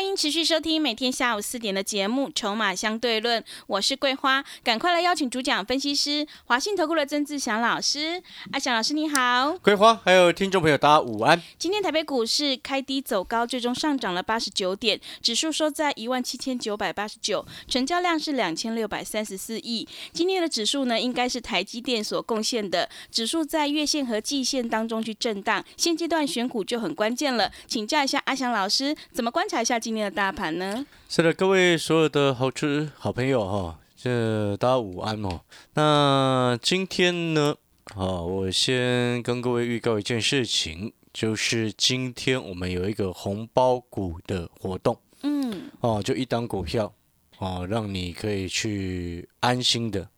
欢迎持续收听每天下午四点的节目《筹码相对论》，我是桂花，赶快来邀请主讲分析师华信投顾的曾志祥老师。阿祥老师你好，桂花还有听众朋友大家午安。今天台北股市开低走高，最终上涨了八十九点，指数收在一万七千九百八十九，成交量是两千六百三十四亿。今天的指数呢，应该是台积电所贡献的，指数在月线和季线当中去震荡，现阶段选股就很关键了。请教一下阿祥老师，怎么观察一下今天的大盘呢？是的，各位所有的好吃好朋友哈，这大家午安哦。那今天呢，啊，我先跟各位预告一件事情，就是今天我们有一个红包股的活动，嗯，哦，就一档股票，哦，让你可以去安心的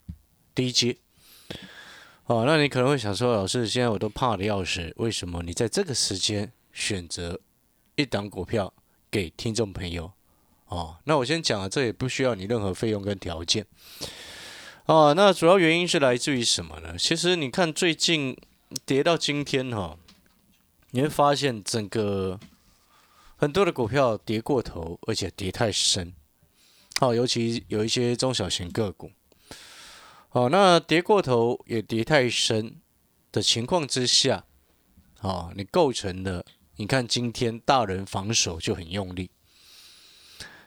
低接。哦，那你可能会想说，老师，现在我都怕的要死，为什么你在这个时间选择一档股票给听众朋友？哦，那我先讲了，这也不需要你任何费用跟条件。哦，那主要原因是来自于什么呢？其实你看最近跌到今天哈、你会发现整个很多的股票跌过头，而且跌太深。好、尤其有一些中小型个股。哦，那跌过头也跌太深的情况之下，哦，你构成了，你看今天大人防守就很用力。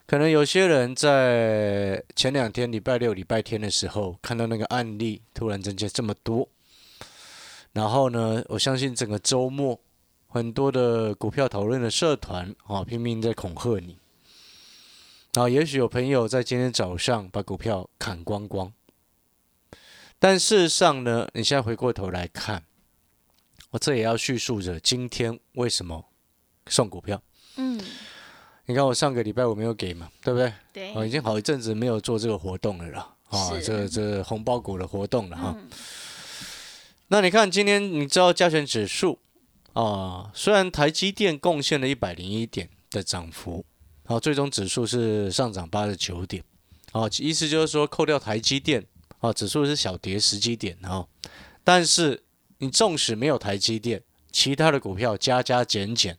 可能有些人在前两天礼拜六、礼拜天的时候，看到那个案例突然增加这么多，然后呢，我相信整个周末很多的股票讨论的社团啊、拼命在恐吓你，然后也许有朋友在今天早上把股票砍光光，但事实上呢，你现在回过头来看，我这也要叙述着今天为什么送股票。嗯，你看我上个礼拜我没有给嘛，对不对？对，哦，已经好一阵子没有做这个活动了啦，啊，是这这红包股的活动了哈。嗯那你看今天你知道加权指数啊，虽然台积电贡献了一百零一点的涨幅，然后最终指数是上涨八十九点，啊，意思就是说扣掉台积电啊，指数是小跌十几点啊，但是你纵使没有台积电，其他的股票加加减减，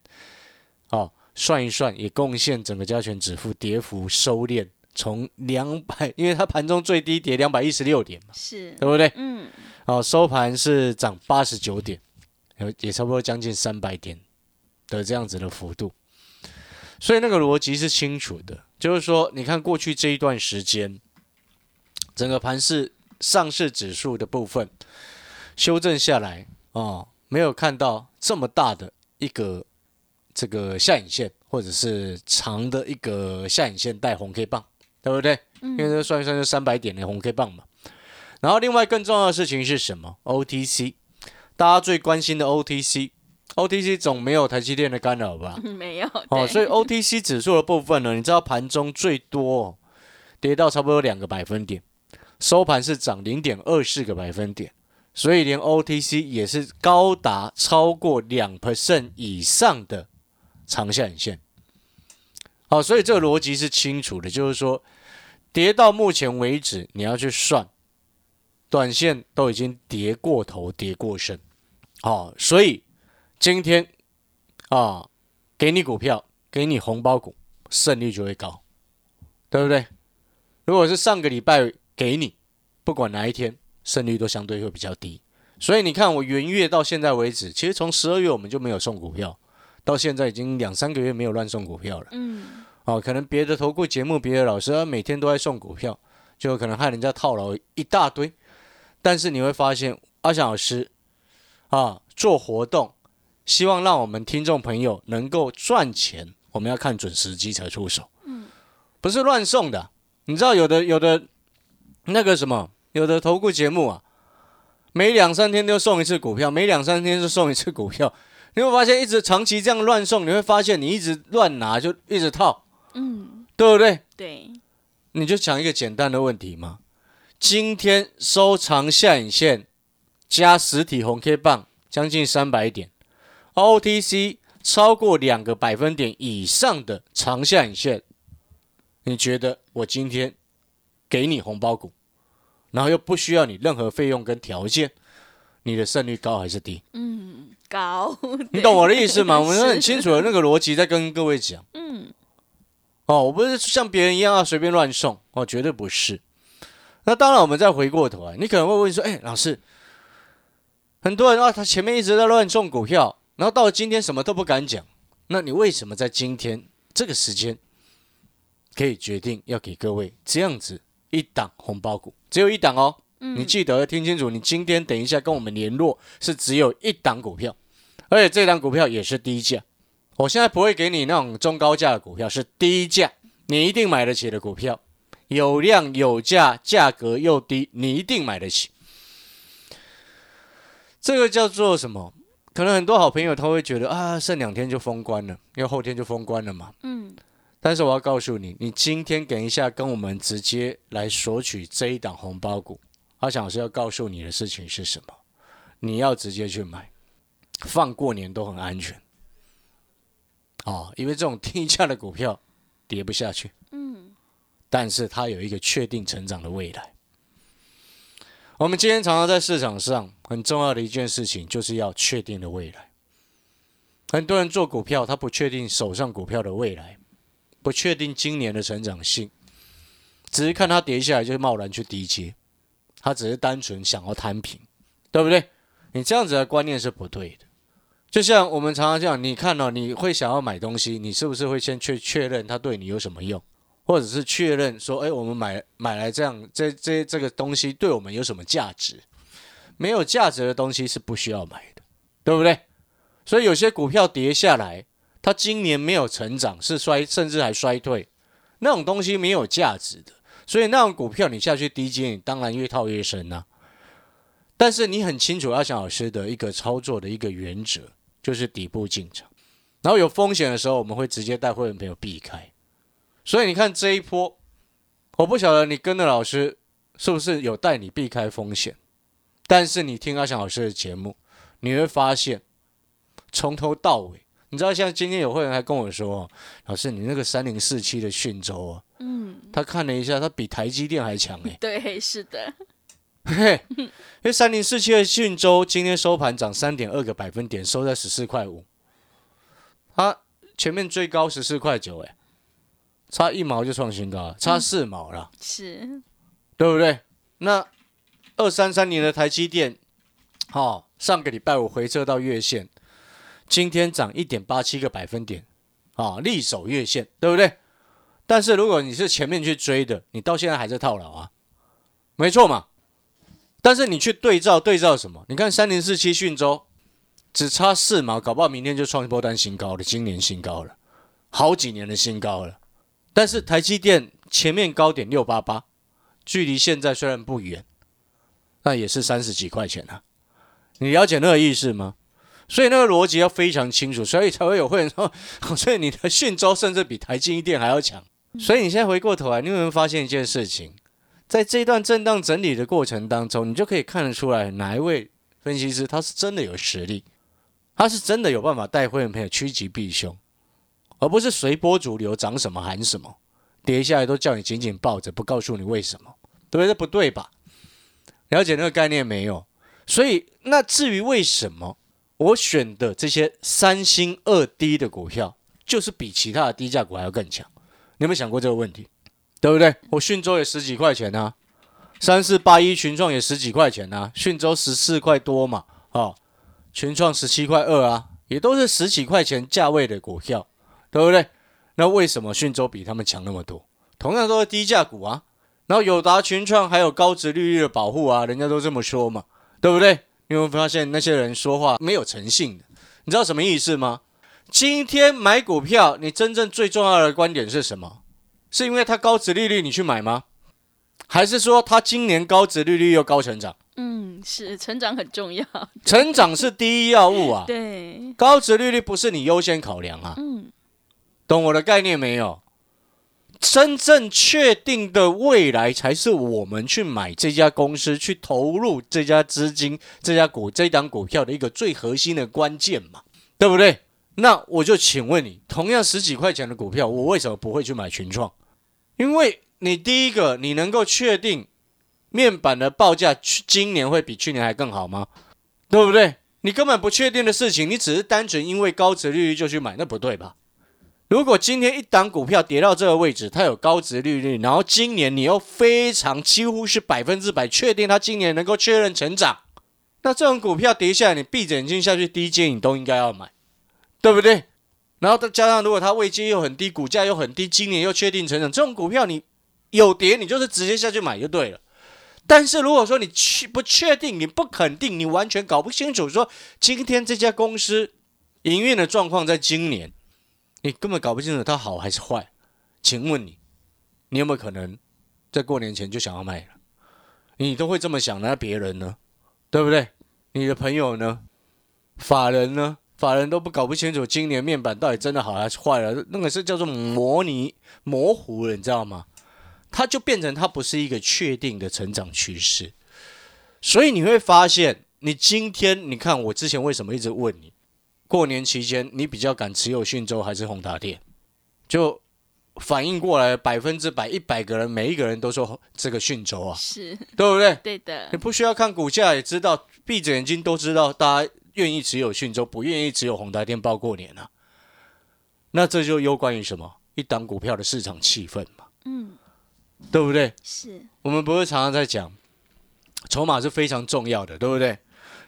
哦，算一算也贡献整个加权指数跌幅收敛，从两百，因为它盘中最低跌两百一十六点嘛，是，对不对？嗯，哦，收盘是涨八十九点，有也差不多将近三百点的这样子的幅度，所以那个逻辑是清楚的，就是说，你看过去这一段时间，整个盘市上市指数的部分修正下来哦，没有看到这么大的一个这个下影线，或者是长的一个下影线带红 K 棒，对不对？因为这算一算就三百点的红 K 棒嘛。然后另外更重要的事情是什么？OTC，大家最关心的 OTC，OTC 总没有台积电的干扰吧？没有，哦，所以 OTC 指数的部分呢，你知道盘中最多、哦、跌到差不多两个百分点，收盘是涨零点二四个百分点，所以连 OTC 也是高达超过两 percent 以上的长下影线。好，所以这个逻辑是清楚的，就是说跌到目前为止，你要去算，短线都已经跌过头、跌过深。好，所以今天啊，给你股票，给你红包股，胜率就会高，对不对？如果是上个礼拜给你，不管哪一天，胜率都相对会比较低。所以你看，我元月到现在为止，其实从十二月我们就没有送股票，到现在已经两三个月没有乱送股票了。嗯，哦，可能别的投顾节目，别的老师他每天都在送股票，就有可能害人家套牢一大堆。但是你会发现，阿翔老师啊做活动，希望让我们听众朋友能够赚钱，我们要看准时机才出手。嗯，不是乱送的。你知道有的有的那个什么，有的投顾节目啊，每两三天就送一次股票，每两三天就送一次股票。你会发现，一直长期这样乱送，你会发现你一直乱拿就一直套，嗯，对不对？对，你就讲一个简单的问题嘛。今天收长下影线加实体红 K 棒将近三百点，OTC 超过两个百分点以上的长下影线，你觉得我今天给你红包股，然后又不需要你任何费用跟条件，你的胜率高还是低？嗯，高，你懂我的意思吗？我们很清楚的那个逻辑在跟各位讲。嗯，哦，我不是像别人一样啊随便乱送哦，绝对不是。那当然，我们再回过头来，你可能会问说：“哎，老师，很多人啊，他前面一直在乱送股票，然后到了今天什么都不敢讲，那你为什么在今天这个时间可以决定要给各位这样子一档红包股？只有一档哦，你记得听清楚，你今天等一下跟我们联络是只有一档股票，而且这档股票也是低价。我现在不会给你那种中高价的股票，是低价，你一定买得起的股票。”有量有价，价格又低，你一定买得起。这个叫做什么？可能很多好朋友他会觉得啊，剩两天就封关了，因为后天就封关了嘛。嗯。但是我要告诉你，你今天等一下跟我们直接来索取这一档红包股，阿强老师要告诉你的事情是什么？你要直接去买，放过年都很安全。哦，因为这种低价的股票跌不下去。嗯。但是它有一个确定成长的未来。我们今天常常在市场上很重要的一件事情，就是要确定的未来。很多人做股票，他不确定手上股票的未来，不确定今年的成长性，只是看它跌下来就贸然去低接，他只是单纯想要摊平，对不对？你这样子的观念是不对的。就像我们常常讲，你看到你会想要买东西，你是不是会先去确认它对你有什么用？或者是确认说，哎，我们买买来这样，这这这个东西对我们有什么价值？没有价值的东西是不需要买的，对不对？所以有些股票跌下来，它今年没有成长，是衰，甚至还衰退，那种东西没有价值的。所以那种股票你下去低阶，你当然越套越深呐。但是你很清楚阿翔老师的一个操作的一个原则，就是底部进场，然后有风险的时候，我们会直接带会员朋友避开。所以你看这一波，我不晓得你跟着老师是不是有带你避开风险，但是你听阿翔老师的节目，你会发现从头到尾，你知道像今天有会员还跟我说，老师你那个三零四七的讯州啊，嗯，他看了一下，他比台积电还强哎，对，是的，嘿，因为三零四七的讯州今天收盘涨三点二个百分点，收在十四块五，它前面最高十四块九哎。差一毛就创新高了，差四毛了，是，对不对？那二三三年的台积电，好，上个礼拜五回撤到月线，今天涨一点八七个百分点，啊，力守月线，对不对？但是如果你是前面去追的，你到现在还在套牢啊，没错嘛。但是你去对照对照什么？你看三零四七讯州，只差四毛，搞不好明天就创一波单新高了，今年新高了，好几年的新高了。但是台积电前面高点六八八，距离现在虽然不远，那也是三十几块钱啊。你了解那个意思吗？所以那个逻辑要非常清楚，所以才会有会员说，所以你的讯州甚至比台积电还要强。所以你现在回过头来，你有没有发现一件事情？在这段震荡整理的过程当中，你就可以看得出来，哪一位分析师他是真的有实力，他是真的有办法带会员朋友趋吉避凶。而不是随波逐流，涨什么喊什么，跌下来都叫你紧紧抱着，不告诉你为什么，对不对？这不对吧？了解那个概念没有？所以那至于为什么我选的这些三星二低的股票，就是比其他的低价股还要更强？你有没有想过这个问题？对不对？我讯州也十几块钱啊，三四八一群创也十几块钱啊，讯州十四块多嘛，啊，群创十七块二啊，也都是十几块钱价位的股票。对不对？那为什么讯州比他们强那么多？同样都是低价股啊。然后友达群创还有高值利率的保护啊，人家都这么说嘛，对不对？你会发现那些人说话没有诚信的，你知道什么意思吗？今天买股票，你真正最重要的观点是什么？是因为它高值利率你去买吗？还是说它今年高值利率又高成长？嗯，是成长很重要，成长是第一要务啊。对，高值利率不是你优先考量啊。嗯。懂我的概念没有？真正确定的未来才是我们去买这家公司、去投入这家资金、这家股、这档股票的一个最核心的关键嘛，对不对？那我就请问你，同样十几块钱的股票，我为什么不会去买群创？因为你第一个，你能够确定面板的报价去今年会比去年还更好吗？对不对？你根本不确定的事情，你只是单纯因为高值利率就去买，那不对吧？如果今天一档股票跌到这个位置，它有高值利率，然后今年你又非常几乎是百分之百确定它今年能够确认成长，那这种股票跌下来，你闭着眼睛下去低阶，你都应该要买，对不对？然后再加上如果它位阶又很低，股价又很低，今年又确定成长，这种股票你有跌，你就是直接下去买就对了。但是如果说你确不确定，你不肯定，你完全搞不清楚，说今天这家公司营运的状况在今年。你根本搞不清楚它好还是坏，请问你，你有没有可能在过年前就想要卖了？你都会这么想，那别人呢？对不对？你的朋友呢？法人呢？法人都不搞不清楚今年面板到底真的好还是坏了，那个是叫做模拟模糊了，你知道吗？它就变成它不是一个确定的成长趋势，所以你会发现，你今天你看我之前为什么一直问你？过年期间，你比较敢持有讯州还是宏达电？就反应过来，百分之百一百个人，每一个人都说这个讯州啊，是对不对？对的你，不需要看股价也知道，闭着眼睛都知道，大家愿意持有讯州，不愿意持有宏达电报过年啊。那这就攸关于什么？一档股票的市场气氛嘛，嗯，对不对？是我们不是常常在讲，筹码是非常重要的，对不对？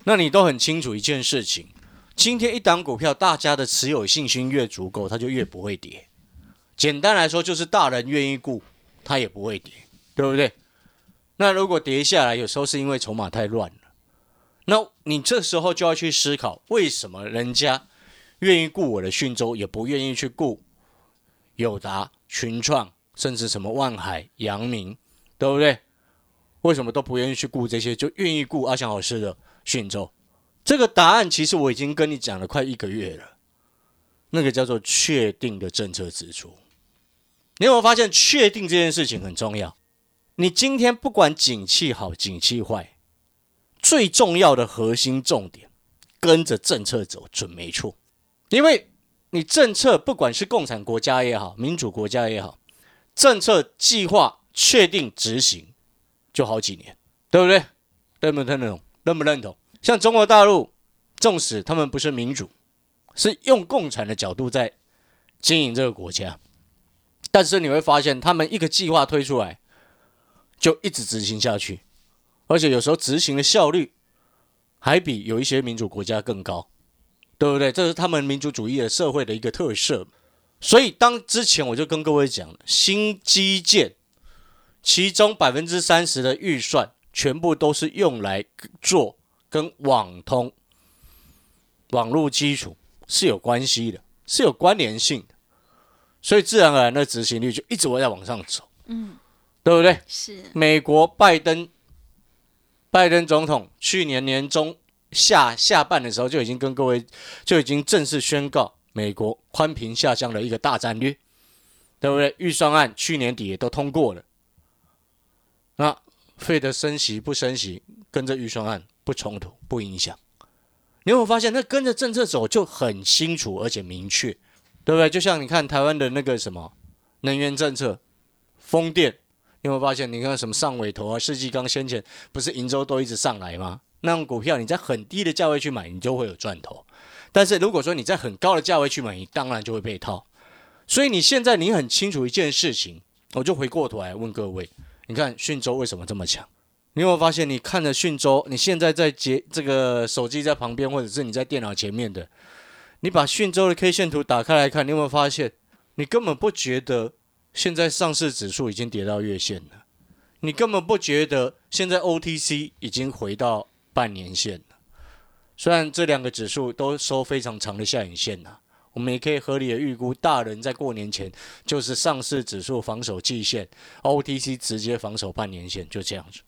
那你都很清楚一件事情。今天一档股票，大家的持有信心越足够，它就越不会跌。简单来说，就是大人愿意顾，它也不会跌，对不对？那如果跌下来，有时候是因为筹码太乱了。那你这时候就要去思考，为什么人家愿意顾我的讯州，也不愿意去顾友达、群创，甚至什么万海、阳明，对不对？为什么都不愿意去顾这些，就愿意顾阿翔老师的讯州？这个答案其实我已经跟你讲了快一个月了，那个叫做确定的政策支出。你有没有发现，确定这件事情很重要？你今天不管景气好景气坏，最重要的核心重点，跟着政策走准没错。因为你政策不管是共产国家也好，民主国家也好，政策计划确定执行就好几年，对不对？认不认同？认不认同？像中国大陆，纵使他们不是民主，是用共产的角度在经营这个国家，但是你会发现，他们一个计划推出来，就一直执行下去，而且有时候执行的效率还比有一些民主国家更高，对不对？这是他们民主主义的社会的一个特色。所以，当之前我就跟各位讲，新基建其中百分之三十的预算，全部都是用来做。跟网通、网络基础是有关系的，是有关联性的，所以自然而然的执行率就一直会在往上走，嗯，对不对？是美国拜登，拜登总统去年年中下下半的时候就已经跟各位就已经正式宣告，美国宽频下降的一个大战略，对不对？预算案去年底也都通过了，那费的升息不升息，跟着预算案。不冲突，不影响。你有没有发现，那跟着政策走就很清楚，而且明确，对不对？就像你看台湾的那个什么能源政策，风电，你有没有发现？你看什么上尾头啊，世纪钢先前不是银州都一直上来吗？那种股票你在很低的价位去买，你就会有赚头。但是如果说你在很高的价位去买，你当然就会被套。所以你现在你很清楚一件事情，我就回过头来问各位：你看讯州为什么这么强？你有没有发现，你看着讯州，你现在在接这个手机在旁边，或者是你在电脑前面的，你把讯州的 K 线图打开来看，你有没有发现，你根本不觉得现在上市指数已经跌到月线了，你根本不觉得现在 OTC 已经回到半年线了。虽然这两个指数都收非常长的下影线呐，我们也可以合理的预估，大人在过年前就是上市指数防守季线，OTC 直接防守半年线，就这样子。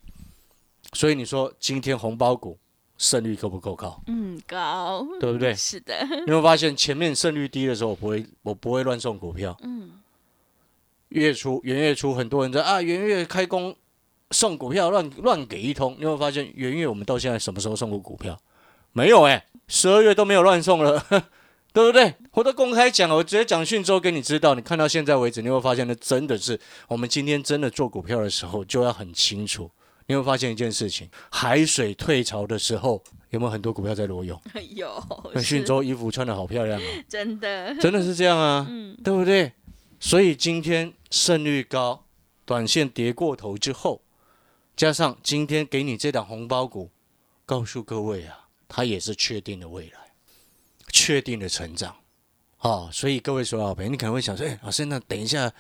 所以你说今天红包股胜率够不够高？嗯，高，对不对？是的，你会发现前面胜率低的时候，我不会，我不会乱送股票。嗯，月初元月初，很多人在啊元月开工送股票乱乱给一通，你会发现元月我们到现在什么时候送过股票？没有哎、十二月都没有乱送了，对不对？我都公开讲了，我直接讲讯州给你知道。你看到现在为止，你会发现那真的是我们今天真的做股票的时候就要很清楚。你会发现一件事情，海水退潮的时候，有没有很多股票在裸泳？有那讯州衣服穿的好漂亮啊，真的，真的是这样啊，嗯对不对？所以今天胜率高，短线跌过头之后，加上今天给你这档红包股，告诉各位啊，它也是确定的未来，确定的成长。哦，所以各位所有好朋友，你可能会想说，哎，老师，那等一下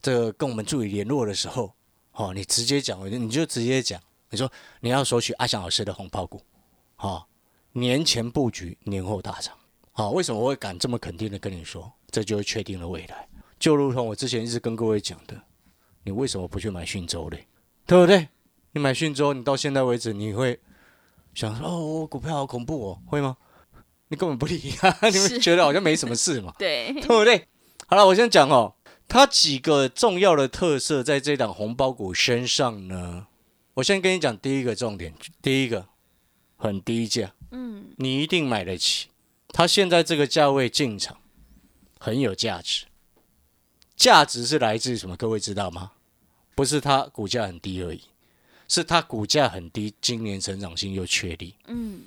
这个跟我们助理联络的时候，哦，你直接讲，你就直接讲，你说你要索取阿翔老师的红包股，哦，年前布局，年后大涨。好、为什么我会敢这么肯定的跟你说？这就是确定了未来。就如同我之前一直跟各位讲的，你为什么不去买讯州嘞？对不对？你买讯州，你到现在为止，你会想说哦，我股票好恐怖哦，会吗？你根本不理啊，你是们觉得好像没什么事嘛，对，对不对？好了，我先讲哦，它几个重要的特色在这档红包股身上呢。我先跟你讲第一个重点，第一个很低价，嗯，你一定买得起。它现在这个价位进场很有价值，价值是来自于什么？各位知道吗？不是它股价很低而已，是它股价很低，今年成长性又确立。嗯，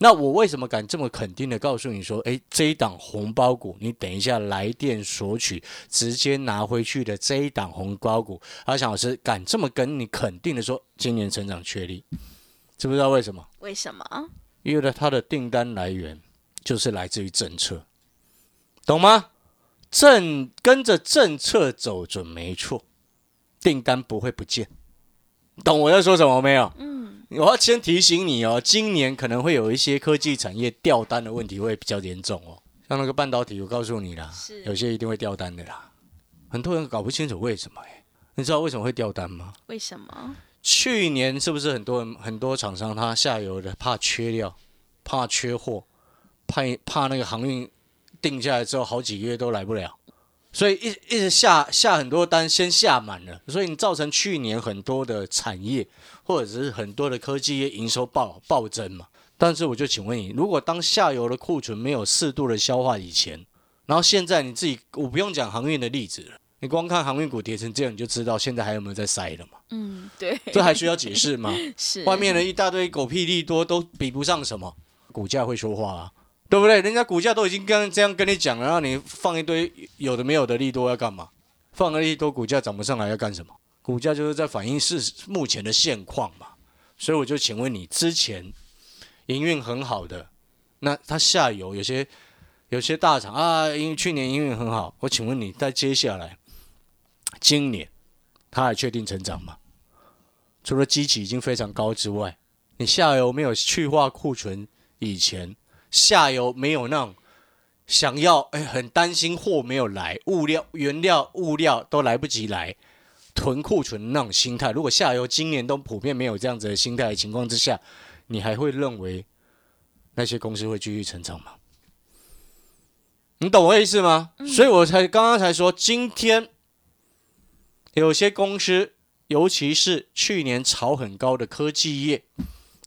那我为什么敢这么肯定的告诉你说，诶，这一档红包股，你等一下来电索取，直接拿回去的这一档红包股，阿翔老师敢这么跟你肯定的说，今年成长确立，知不知道为什么？为什么？因为呢，它的订单来源就是来自于政策，懂吗？政跟着政策走准没错，订单不会不见，懂我在说什么没有？嗯，我要先提醒你哦，今年可能会有一些科技产业掉单的问题会比较严重哦，像那个半导体，我告诉你啦，有些一定会掉单的啦，很多人搞不清楚为什么哎，你知道为什么会掉单吗？为什么？去年是不是很多人很多厂商他下游的怕缺料，怕缺货，怕怕那个航运定下来之后好几个月都来不了，所以一一直下下很多单，先下满了，所以你造成去年很多的产业或者是很多的科技业营收暴暴增嘛。但是我就请问你，如果当下游的库存没有适度的消化以前，然后现在你自己，我不用讲航运的例子了，你光看航运股跌成这样，你就知道现在还有没有在塞了嘛？嗯，对，这还需要解释吗？是外面的一大堆狗屁利多都比不上什么，股价会说话啊，对不对？人家股价都已经跟这样跟你讲了，然后你放一堆有的没有的利多要干嘛？放了利多，股价涨不上来要干什么？股价就是在反映是目前的现况嘛。所以我就请问你，之前营运很好的，那它下游有些有些大厂啊，因为去年营运很好，我请问你，在接下来今年它还确定成长吗？除了基期已经非常高之外，你下游没有去化库存以前，下游没有那种想要哎很担心货没有来，物料、原料、物料都来不及来，囤库存的那种心态。如果下游今年都普遍没有这样子的心态的情况之下，你还会认为那些公司会继续成长吗？你懂我意思吗？所以我才刚刚才说，今天有些公司尤其是去年炒很高的科技业，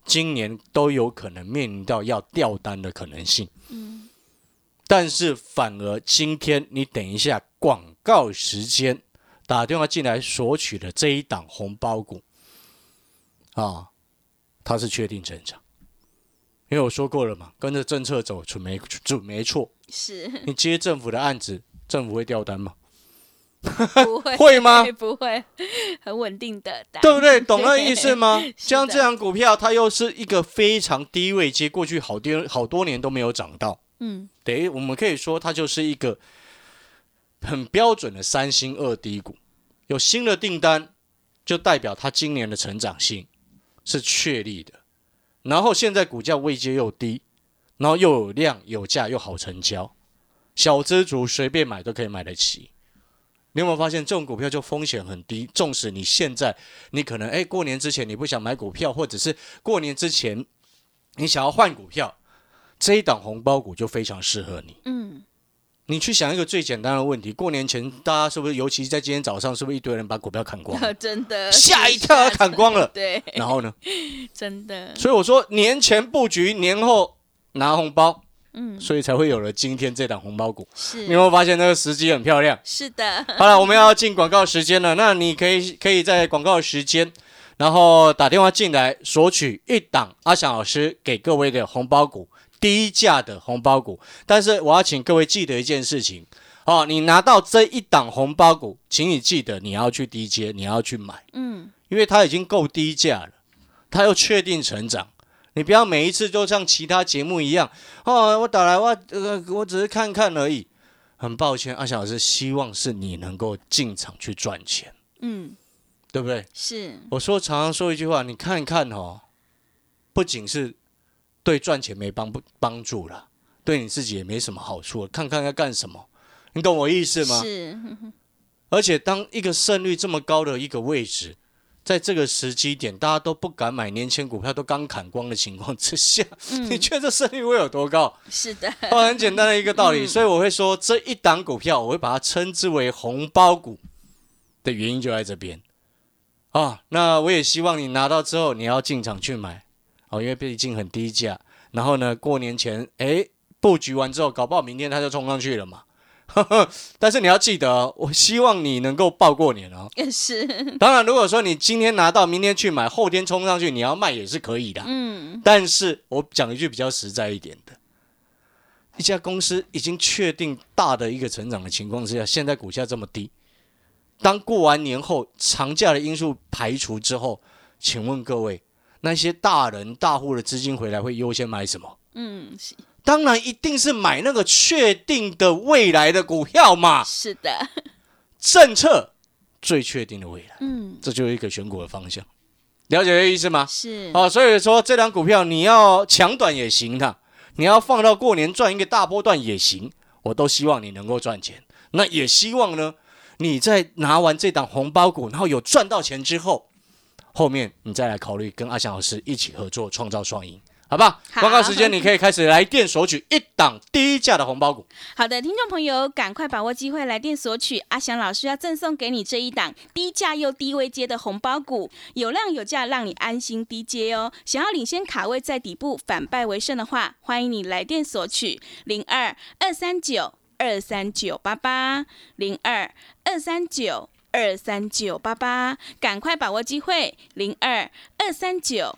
今年都有可能面临到要掉单的可能性。嗯，但是反而今天你等一下广告时间打电话进来索取的这一档红包股啊，它是确定成长，因为我说过了嘛，跟着政策走准没准没错。是你接政府的案子，政府会掉单吗？不会会吗？不会，很稳定的，对不对？懂那意思吗？像这样股票，它又是一个非常低位接，过去好多好多年都没有涨到，嗯，等于我们可以说它就是一个很标准的三星二低股。有新的订单，就代表它今年的成长性是确立的。然后现在股价位阶又低，然后又有量有价又好成交，小资族随便买都可以买得起。你有没有发现这种股票就风险很低？纵使你现在你可能哎过年之前你不想买股票，或者是过年之前你想要换股票，这一档红包股就非常适合你。嗯，你去想一个最简单的问题：过年前大家是不是，尤其在今天早上，是不是一堆人把股票砍光了？真的吓一跳，砍光了。对，然后呢？真的。所以我说，年前布局，年后拿红包，嗯，所以才会有了今天这档红包股。是你有没有发现那个时机很漂亮？是的，好了，我们要进广告时间了。那你可以可以在广告时间，然后打电话进来索取一档阿翔老师给各位的红包股，低价的红包股。但是我要请各位记得一件事情哦，你拿到这一档红包股，请你记得你要去低阶，你要去买，嗯，因为它已经够低价了，它又确定成长。你不要每一次就像其他节目一样哦，我打来我呃，我只是看看而已。很抱歉，阿翔老师希望是你能够进场去赚钱，嗯，对不对？是，我说常常说一句话，你看看哦，不仅是对赚钱没帮不帮助了，对你自己也没什么好处。看看要干什么，你懂我意思吗？是，而且当一个胜率这么高的一个位置，在这个时机点，大家都不敢买年前股票，都刚砍光的情况之下，你觉得这胜率会有多高？是的，哦，很简单的一个道理，所以我会说这一档股票，我会把它称之为红包股的原因就在这边啊。那我也希望你拿到之后，你要进场去买哦，因为毕竟很低价。然后呢，过年前哎布局完之后，搞不好明天它就冲上去了嘛。但是你要记得哦，我希望你能够报过年哦。也是，当然，如果说你今天拿到，明天去买，后天冲上去，你要卖也是可以的。嗯，但是我讲一句比较实在一点的，一家公司已经确定大的一个成长的情况之下，现在股价这么低，当过完年后长假的因素排除之后，请问各位，那些大人大户的资金回来会优先买什么？嗯，是当然一定是买那个确定的未来的股票嘛，是的，政策最确定的未来，嗯，这就是一个选股的方向，了解这意思吗？是，哦，所以说这张股票你要抢短也行的，你要放到过年赚一个大波段也行，我都希望你能够赚钱。那也希望呢，你在拿完这档红包股，然后有赚到钱之后，后面你再来考虑跟阿翔老师一起合作，创造双赢。好不好？好广告时间，你可以开始来电索取一档低价的红包股。好的，听众朋友，赶快把握机会来电索取，阿翔老师要赠送给你这一档低价又低位接的红包股，有量有价，让你安心低接哦。想要领先卡位在底部，反败为胜的话，欢迎你来电索取零二二三九二三九八八零二二三九二三九八八，赶快把握机会零二二三九。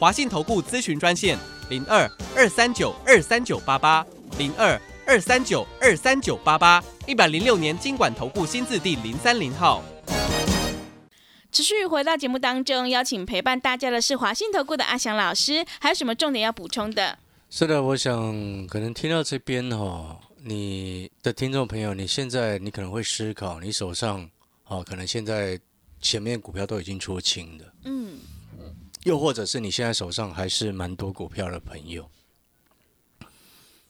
华信投顾咨询专线。零二二三九二三九八八，零二二三九二三九八八，一百零六年经管投顾新字第零三零号。持续回到节目当中，邀请陪伴大家的是华信投顾的阿翔老师，还有什么重点要补充的？是的，我想可能听到这边哦，你的听众朋友，你现在你可能会思考，你手上哦，可能现在前面股票都已经出清的，嗯，又或者是你现在手上还是蛮多股票的朋友，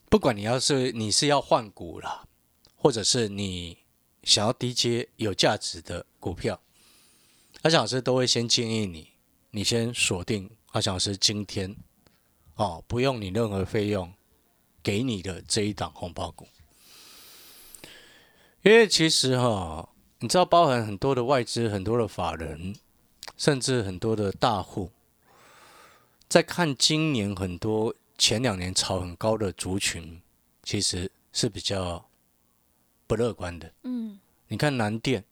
不管你要是你是要换股啦，或者是你想要低接有价值的股票，阿翔老师都会先建议你，你先锁定阿翔老师今天哦，不用你任何费用给你的这一档红包股，因为其实哈、你知道包含很多的外资、很多的法人，甚至很多的大户。在看今年很多前两年炒很高的族群，其实是比较不乐观的。嗯，你看南电，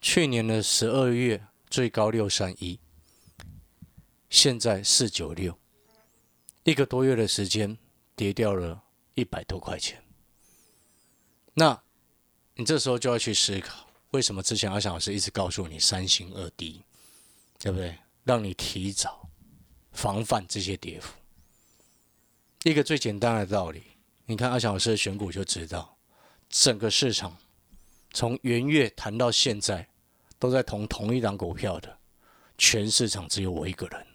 去年的十二月最高六三一，现在四九六，一个多月的时间跌掉了一百多块钱。那你这时候就要去思考，为什么之前阿翔老师一直告诉你三星二低，对不对？让你提早防范这些跌幅。一个最简单的道理，你看阿翔老师的选股就知道，整个市场从元月谈到现在，都在同同一档股票的，全市场只有我一个人，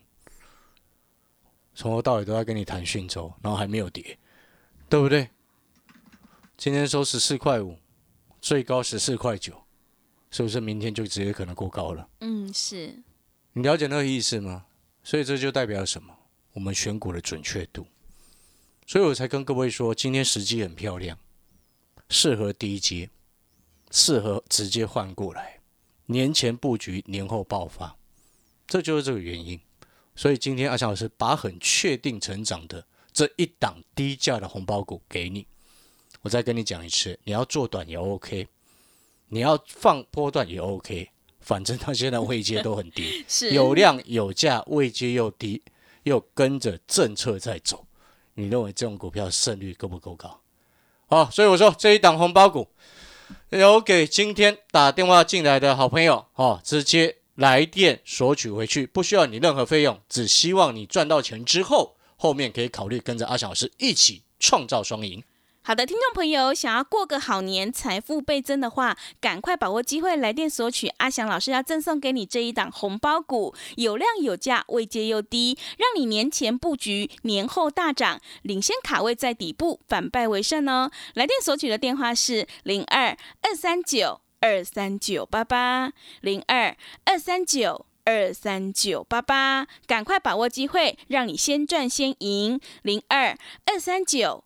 从头到尾都在跟你谈讯州，然后还没有跌，对不对？今天收十四块五，最高十四块九，是不是明天就直接可能过高了？嗯，是，你了解那个意思吗？所以这就代表什么？我们选股的准确度。所以我才跟各位说，今天时机很漂亮，适合低阶，适合直接换过来，年前布局，年后爆发，这就是这个原因。所以今天阿强老师把很确定成长的这一档低价的红包股给你。我再跟你讲一次，你要做短也 OK，你要放波段也 OK，反正它现在位阶都很低，是有量有价，位阶又低，又跟着政策在走，你认为这种股票胜率够不够高？好，所以我说这一档红包股，留给今天打电话进来的好朋友，哦，直接来电索取回去，不需要你任何费用，只希望你赚到钱之后，后面可以考虑跟着阿翔老师一起创造双赢。好的，听众朋友，想要过个好年，财富倍增的话，赶快把握机会来电索取。阿翔老师要赠送给你这一档红包股，有量有价，位阶又低，让你年前布局，年后大涨，领先卡位在底部，反败为胜哦。来电索取的电话是零二二三九二三九八八零二二三九。二三九八八，赶快把握机会，让你先赚先赢。零二二三九。